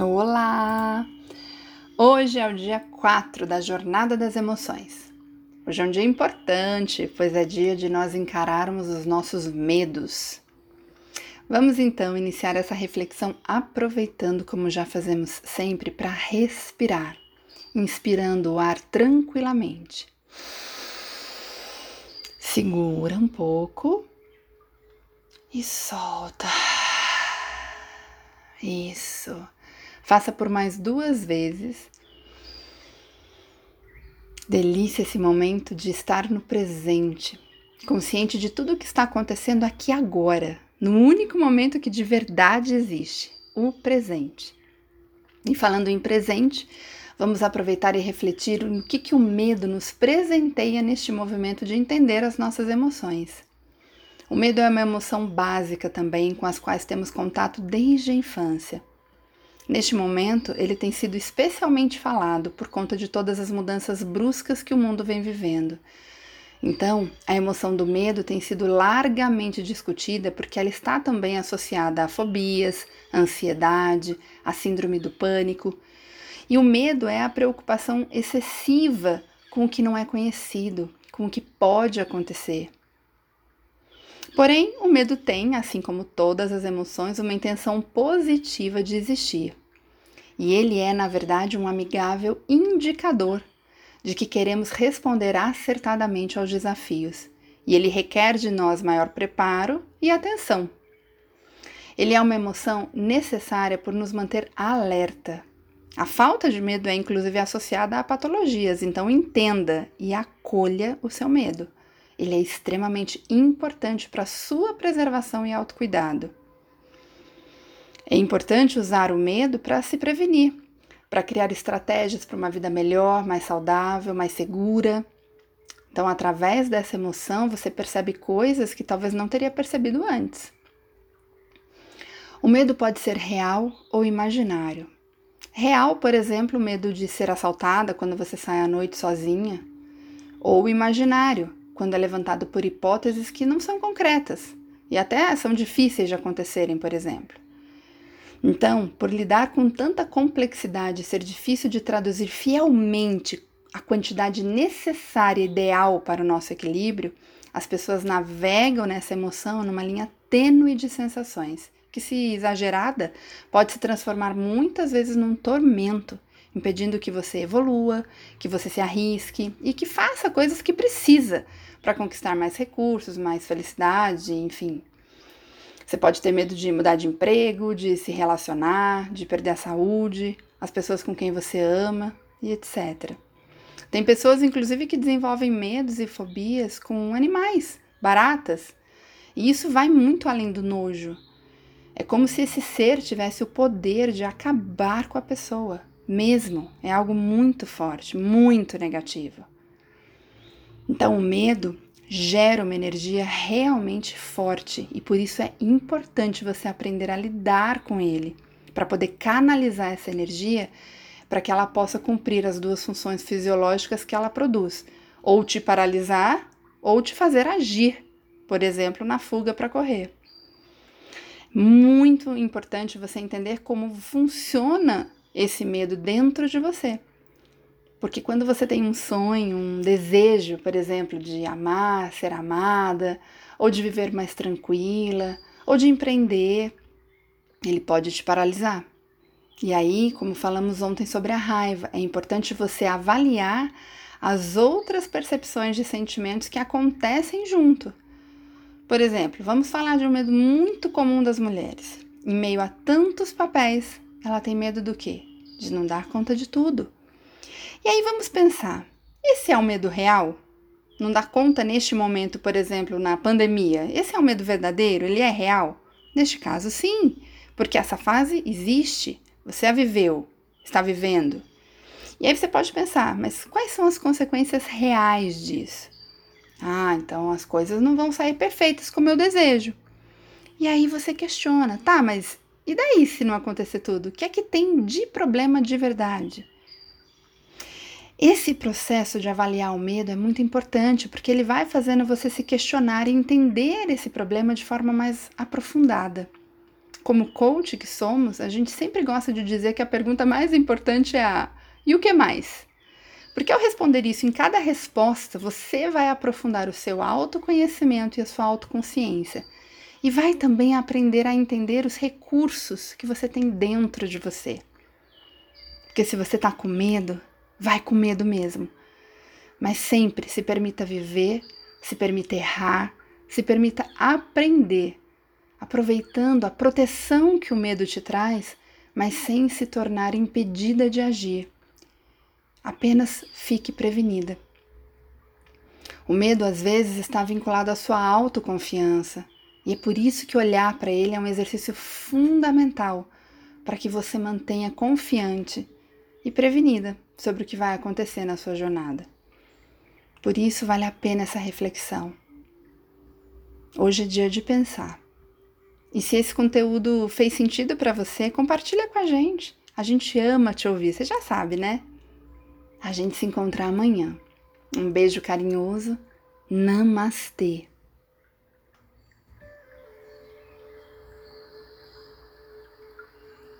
Olá! Hoje é o dia 4 da Jornada das Emoções. Hoje é um dia importante, pois é dia de nós encararmos os nossos medos. Vamos então iniciar essa reflexão aproveitando, como já fazemos sempre, para respirar, inspirando o ar tranquilamente. Segura um pouco e solta. Isso. Faça por mais duas vezes. Delícia esse momento de estar no presente, consciente de tudo o que está acontecendo aqui agora, no único momento que de verdade existe, o presente. E falando em presente, vamos aproveitar e refletir no que, que o medo nos presenteia neste movimento de entender as nossas emoções. O medo é uma emoção básica também com as quais temos contato desde a infância. Neste momento, ele tem sido especialmente falado por conta de todas as mudanças bruscas que o mundo vem vivendo. Então, a emoção do medo tem sido largamente discutida porque ela está também associada a fobias, a ansiedade, a síndrome do pânico. E o medo é a preocupação excessiva com o que não é conhecido, com o que pode acontecer. Porém, o medo tem, assim como todas as emoções, uma intenção positiva de existir. E ele é, na verdade, um amigável indicador de que queremos responder acertadamente aos desafios, e ele requer de nós maior preparo e atenção. Ele é uma emoção necessária por nos manter alerta. A falta de medo é inclusive associada a patologias, então entenda e acolha o seu medo. Ele é extremamente importante para sua preservação e autocuidado. É importante usar o medo para se prevenir, para criar estratégias para uma vida melhor, mais saudável, mais segura. Então, através dessa emoção, você percebe coisas que talvez não teria percebido antes. O medo pode ser real ou imaginário. Real, por exemplo, o medo de ser assaltada quando você sai à noite sozinha, ou imaginário, quando é levantado por hipóteses que não são concretas e até são difíceis de acontecerem, por exemplo. Então, por lidar com tanta complexidade e ser difícil de traduzir fielmente a quantidade necessária ideal para o nosso equilíbrio, as pessoas navegam nessa emoção numa linha tênue de sensações, que, se exagerada, pode se transformar muitas vezes num tormento impedindo que você evolua, que você se arrisque e que faça coisas que precisa para conquistar mais recursos, mais felicidade, enfim. Você pode ter medo de mudar de emprego, de se relacionar, de perder a saúde, as pessoas com quem você ama e etc. Tem pessoas, inclusive, que desenvolvem medos e fobias com animais, baratas, e isso vai muito além do nojo. É como se esse ser tivesse o poder de acabar com a pessoa, mesmo, é algo muito forte, muito negativo. Então, o medo gera uma energia realmente forte e por isso é importante você aprender a lidar com ele, para poder canalizar essa energia para que ela possa cumprir as duas funções fisiológicas que ela produz, ou te paralisar ou te fazer agir, por exemplo, na fuga para correr. Muito importante você entender como funciona esse medo dentro de você. Porque quando você tem um sonho, um desejo, por exemplo, de amar, ser amada, ou de viver mais tranquila, ou de empreender, ele pode te paralisar. E aí, como falamos ontem sobre a raiva, é importante você avaliar as outras percepções de sentimentos que acontecem junto. Por exemplo, vamos falar de um medo muito comum das mulheres. Em meio a tantos papéis, ela tem medo do quê? De não dar conta de tudo. E aí vamos pensar: esse é o medo real? Não dar conta neste momento, por exemplo, na pandemia, esse é o medo verdadeiro? Ele é real? Neste caso, sim, porque essa fase existe, você a viveu, está vivendo. E aí você pode pensar, mas quais são as consequências reais disso? Ah, então as coisas não vão sair perfeitas como eu desejo. E aí você questiona, tá, mas e daí se não acontecer tudo? O que é que tem de problema de verdade? Esse processo de avaliar o medo é muito importante porque ele vai fazendo você se questionar e entender esse problema de forma mais aprofundada. como coach que somos, a gente sempre gosta de dizer que a pergunta mais importante é a e o que mais? Porque ao responder isso em cada resposta, você vai aprofundar o seu autoconhecimento e a sua autoconsciência. E vai também aprender a entender os recursos que você tem dentro de você. Porque se você está com medo, vai com medo mesmo. Mas sempre se permita viver, se permita errar, se permita aprender, aproveitando a proteção que o medo te traz, mas sem se tornar impedida de agir. Apenas fique prevenida. O medo às vezes está vinculado à sua autoconfiança, e é por isso que olhar para ele é um exercício fundamental para que você mantenha confiante e prevenida sobre o que vai acontecer na sua jornada. Por isso vale a pena essa reflexão. Hoje é dia de pensar. E se esse conteúdo fez sentido para você, compartilha com a gente. A gente ama te ouvir, você já sabe, né? A gente se encontra amanhã. Um beijo carinhoso. Namastê.